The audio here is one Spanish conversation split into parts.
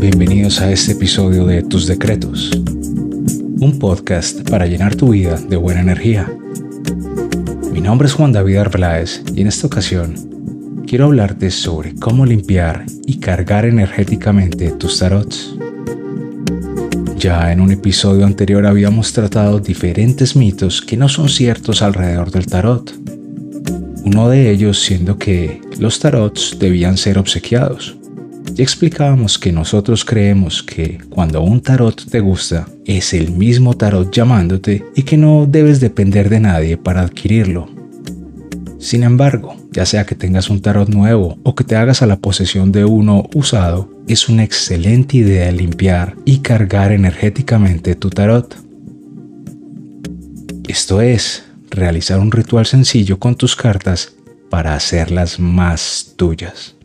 bienvenidos a este episodio de Tus Decretos, un podcast para llenar tu vida de buena energía. Mi nombre es Juan David Arbeláez y en esta ocasión quiero hablarte sobre cómo limpiar y cargar energéticamente tus tarots. Ya en un episodio anterior habíamos tratado diferentes mitos que no son ciertos alrededor del tarot. Uno de ellos siendo que los tarots debían ser obsequiados y explicábamos que nosotros creemos que cuando un tarot te gusta, es el mismo tarot llamándote y que no debes depender de nadie para adquirirlo. Sin embargo, ya sea que tengas un tarot nuevo o que te hagas a la posesión de uno usado, es una excelente idea limpiar y cargar energéticamente tu tarot. Esto es, realizar un ritual sencillo con tus cartas para hacerlas más tuyas.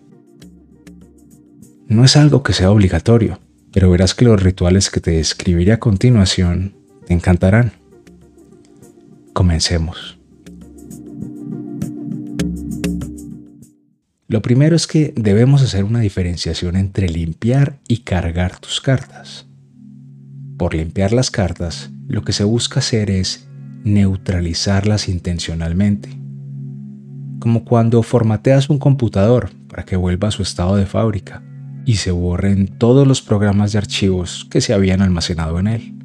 No es algo que sea obligatorio, pero verás que los rituales que te describiré a continuación te encantarán. Comencemos. Lo primero es que debemos hacer una diferenciación entre limpiar y cargar tus cartas. Por limpiar las cartas, lo que se busca hacer es neutralizarlas intencionalmente. Como cuando formateas un computador para que vuelva a su estado de fábrica y se borren todos los programas de archivos que se habían almacenado en él.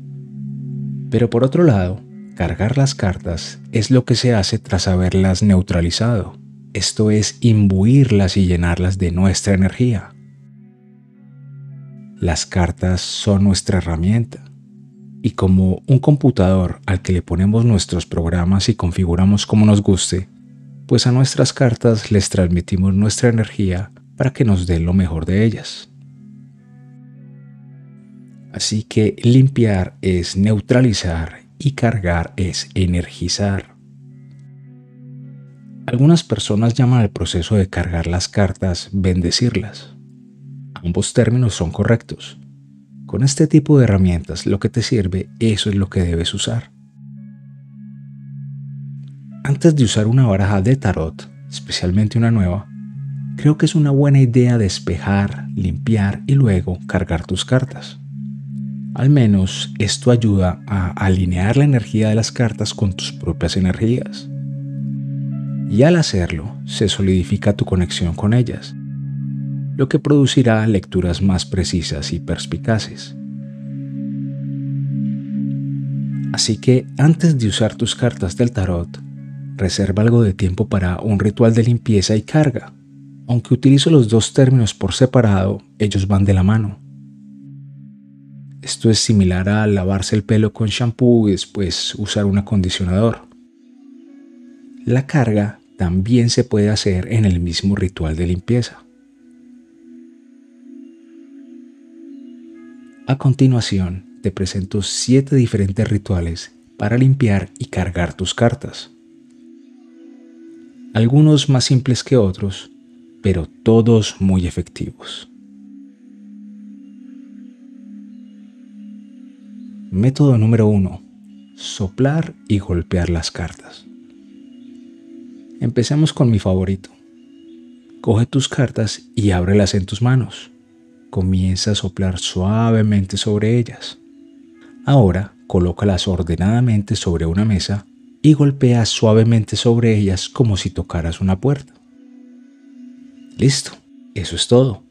Pero por otro lado, cargar las cartas es lo que se hace tras haberlas neutralizado. Esto es imbuirlas y llenarlas de nuestra energía. Las cartas son nuestra herramienta y como un computador al que le ponemos nuestros programas y configuramos como nos guste, pues a nuestras cartas les transmitimos nuestra energía para que nos dé lo mejor de ellas. Así que limpiar es neutralizar y cargar es energizar. Algunas personas llaman al proceso de cargar las cartas bendecirlas. Ambos términos son correctos. Con este tipo de herramientas lo que te sirve, eso es lo que debes usar. Antes de usar una baraja de tarot, especialmente una nueva, creo que es una buena idea despejar, limpiar y luego cargar tus cartas. Al menos esto ayuda a alinear la energía de las cartas con tus propias energías. Y al hacerlo, se solidifica tu conexión con ellas, lo que producirá lecturas más precisas y perspicaces. Así que antes de usar tus cartas del tarot, reserva algo de tiempo para un ritual de limpieza y carga aunque utilizo los dos términos por separado, ellos van de la mano. Esto es similar a lavarse el pelo con shampoo y después usar un acondicionador. La carga también se puede hacer en el mismo ritual de limpieza. A continuación, te presento siete diferentes rituales para limpiar y cargar tus cartas. Algunos más simples que otros, pero todos muy efectivos. Método número 1. Soplar y golpear las cartas. Empecemos con mi favorito. Coge tus cartas y ábrelas en tus manos. Comienza a soplar suavemente sobre ellas. Ahora colócalas ordenadamente sobre una mesa y golpea suavemente sobre ellas como si tocaras una puerta. Listo, eso es todo.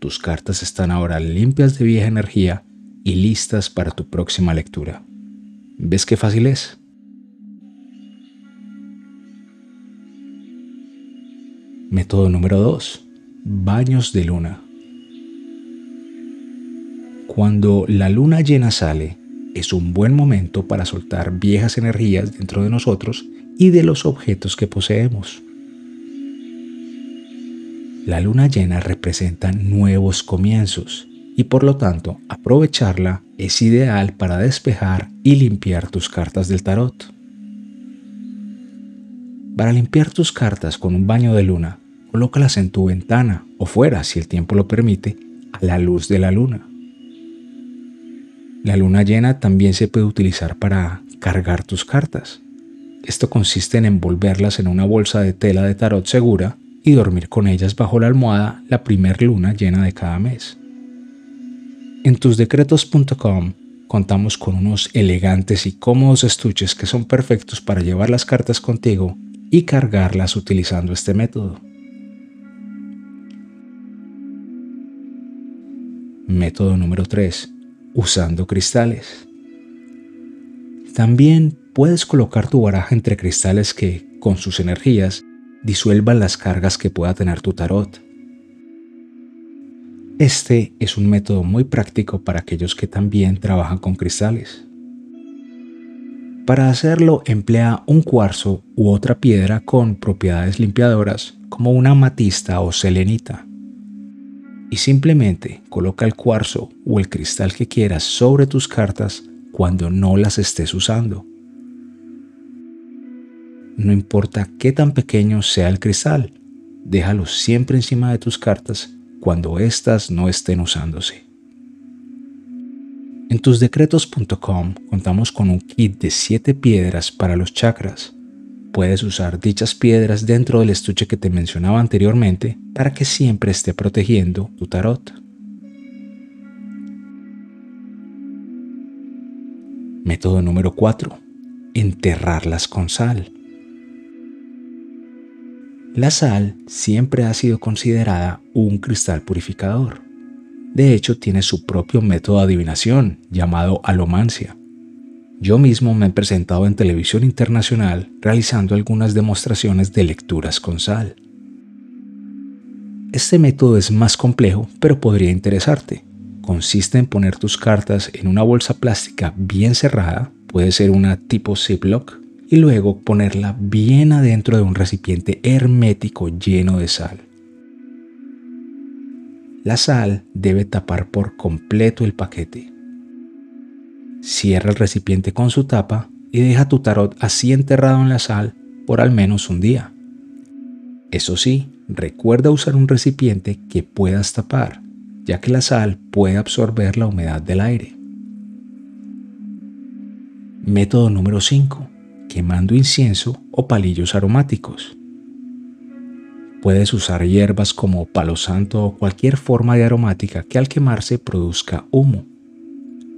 Tus cartas están ahora limpias de vieja energía y listas para tu próxima lectura. ¿Ves qué fácil es? Método número 2. Baños de luna. Cuando la luna llena sale, es un buen momento para soltar viejas energías dentro de nosotros y de los objetos que poseemos. La luna llena representa nuevos comienzos y por lo tanto aprovecharla es ideal para despejar y limpiar tus cartas del tarot. Para limpiar tus cartas con un baño de luna, colócalas en tu ventana o fuera, si el tiempo lo permite, a la luz de la luna. La luna llena también se puede utilizar para cargar tus cartas. Esto consiste en envolverlas en una bolsa de tela de tarot segura y dormir con ellas bajo la almohada la primer luna llena de cada mes. En tusdecretos.com contamos con unos elegantes y cómodos estuches que son perfectos para llevar las cartas contigo y cargarlas utilizando este método. Método número 3. Usando cristales. También puedes colocar tu baraja entre cristales que, con sus energías, disuelvan las cargas que pueda tener tu tarot. Este es un método muy práctico para aquellos que también trabajan con cristales. Para hacerlo emplea un cuarzo u otra piedra con propiedades limpiadoras como una amatista o selenita. Y simplemente coloca el cuarzo o el cristal que quieras sobre tus cartas cuando no las estés usando. No importa qué tan pequeño sea el cristal, déjalo siempre encima de tus cartas cuando éstas no estén usándose. En tusdecretos.com contamos con un kit de 7 piedras para los chakras. Puedes usar dichas piedras dentro del estuche que te mencionaba anteriormente para que siempre esté protegiendo tu tarot. Método número 4. Enterrarlas con sal. La sal siempre ha sido considerada un cristal purificador. De hecho, tiene su propio método de adivinación llamado alomancia. Yo mismo me he presentado en televisión internacional realizando algunas demostraciones de lecturas con sal. Este método es más complejo, pero podría interesarte. Consiste en poner tus cartas en una bolsa plástica bien cerrada, puede ser una tipo Ziploc, y luego ponerla bien adentro de un recipiente hermético lleno de sal. La sal debe tapar por completo el paquete. Cierra el recipiente con su tapa y deja tu tarot así enterrado en la sal por al menos un día. Eso sí, recuerda usar un recipiente que puedas tapar, ya que la sal puede absorber la humedad del aire. Método número 5 quemando incienso o palillos aromáticos. Puedes usar hierbas como palo santo o cualquier forma de aromática que al quemarse produzca humo.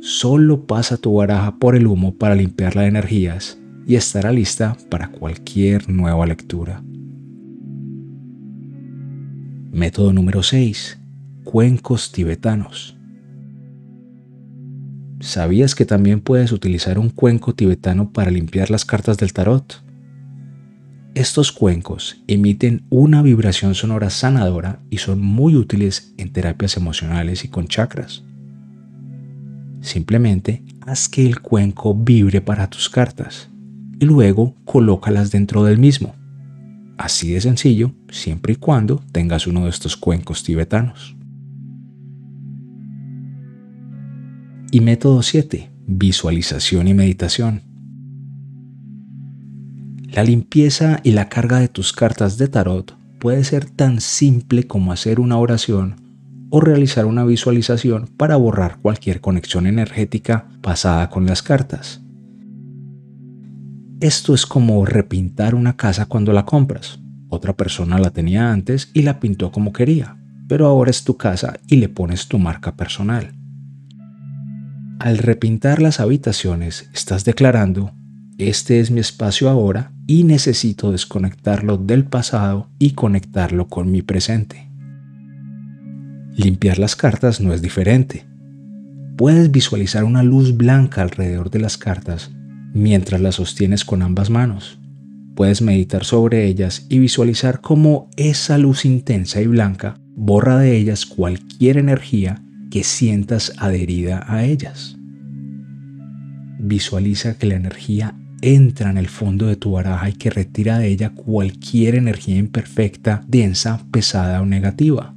Solo pasa tu baraja por el humo para limpiar las energías y estará lista para cualquier nueva lectura. Método número 6. Cuencos tibetanos. ¿Sabías que también puedes utilizar un cuenco tibetano para limpiar las cartas del tarot? Estos cuencos emiten una vibración sonora sanadora y son muy útiles en terapias emocionales y con chakras. Simplemente haz que el cuenco vibre para tus cartas y luego colócalas dentro del mismo. Así de sencillo, siempre y cuando tengas uno de estos cuencos tibetanos. Y método 7. Visualización y meditación. La limpieza y la carga de tus cartas de tarot puede ser tan simple como hacer una oración o realizar una visualización para borrar cualquier conexión energética pasada con las cartas. Esto es como repintar una casa cuando la compras. Otra persona la tenía antes y la pintó como quería, pero ahora es tu casa y le pones tu marca personal. Al repintar las habitaciones, estás declarando, este es mi espacio ahora y necesito desconectarlo del pasado y conectarlo con mi presente. Limpiar las cartas no es diferente. Puedes visualizar una luz blanca alrededor de las cartas mientras las sostienes con ambas manos. Puedes meditar sobre ellas y visualizar cómo esa luz intensa y blanca borra de ellas cualquier energía que sientas adherida a ellas. Visualiza que la energía entra en el fondo de tu baraja y que retira de ella cualquier energía imperfecta, densa, pesada o negativa.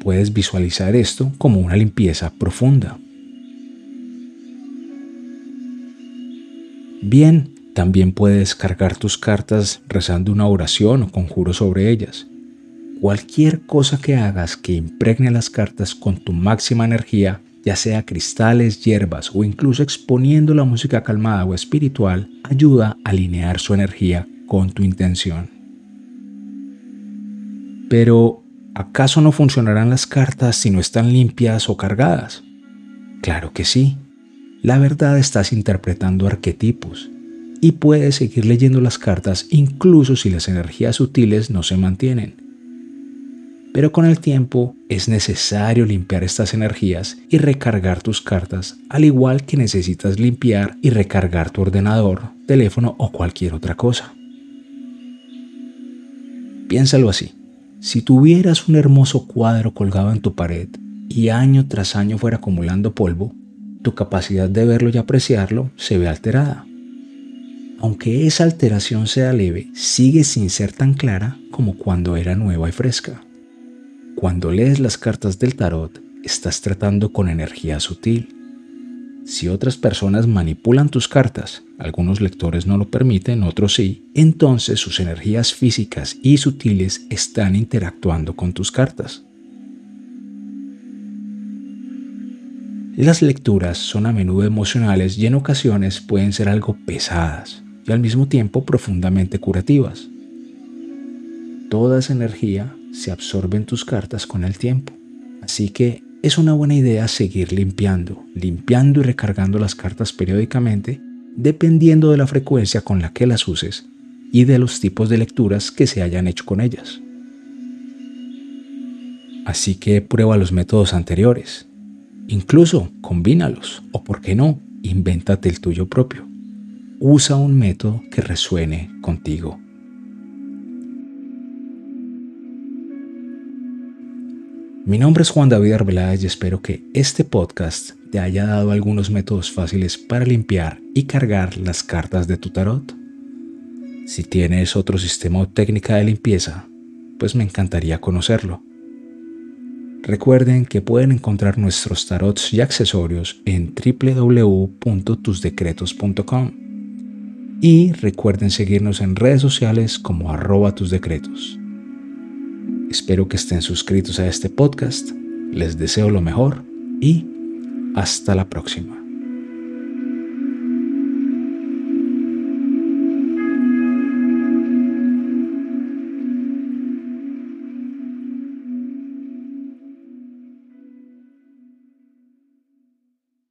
Puedes visualizar esto como una limpieza profunda. Bien, también puedes cargar tus cartas rezando una oración o conjuro sobre ellas. Cualquier cosa que hagas que impregne las cartas con tu máxima energía, ya sea cristales, hierbas o incluso exponiendo la música calmada o espiritual, ayuda a alinear su energía con tu intención. Pero, ¿Acaso no funcionarán las cartas si no están limpias o cargadas? Claro que sí. La verdad estás interpretando arquetipos y puedes seguir leyendo las cartas incluso si las energías sutiles no se mantienen. Pero con el tiempo es necesario limpiar estas energías y recargar tus cartas, al igual que necesitas limpiar y recargar tu ordenador, teléfono o cualquier otra cosa. Piénsalo así. Si tuvieras un hermoso cuadro colgado en tu pared y año tras año fuera acumulando polvo, tu capacidad de verlo y apreciarlo se ve alterada. Aunque esa alteración sea leve, sigue sin ser tan clara como cuando era nueva y fresca. Cuando lees las cartas del tarot, estás tratando con energía sutil, si otras personas manipulan tus cartas, algunos lectores no lo permiten, otros sí, entonces sus energías físicas y sutiles están interactuando con tus cartas. Las lecturas son a menudo emocionales y en ocasiones pueden ser algo pesadas y al mismo tiempo profundamente curativas. Toda esa energía se absorbe en tus cartas con el tiempo, así que es una buena idea seguir limpiando, limpiando y recargando las cartas periódicamente, dependiendo de la frecuencia con la que las uses y de los tipos de lecturas que se hayan hecho con ellas. Así que prueba los métodos anteriores. Incluso combínalos o, por qué no, invéntate el tuyo propio. Usa un método que resuene contigo. Mi nombre es Juan David Arbeláez y espero que este podcast te haya dado algunos métodos fáciles para limpiar y cargar las cartas de tu tarot. Si tienes otro sistema o técnica de limpieza, pues me encantaría conocerlo. Recuerden que pueden encontrar nuestros tarots y accesorios en www.tusdecretos.com y recuerden seguirnos en redes sociales como arroba tus decretos. Espero que estén suscritos a este podcast. Les deseo lo mejor y hasta la próxima.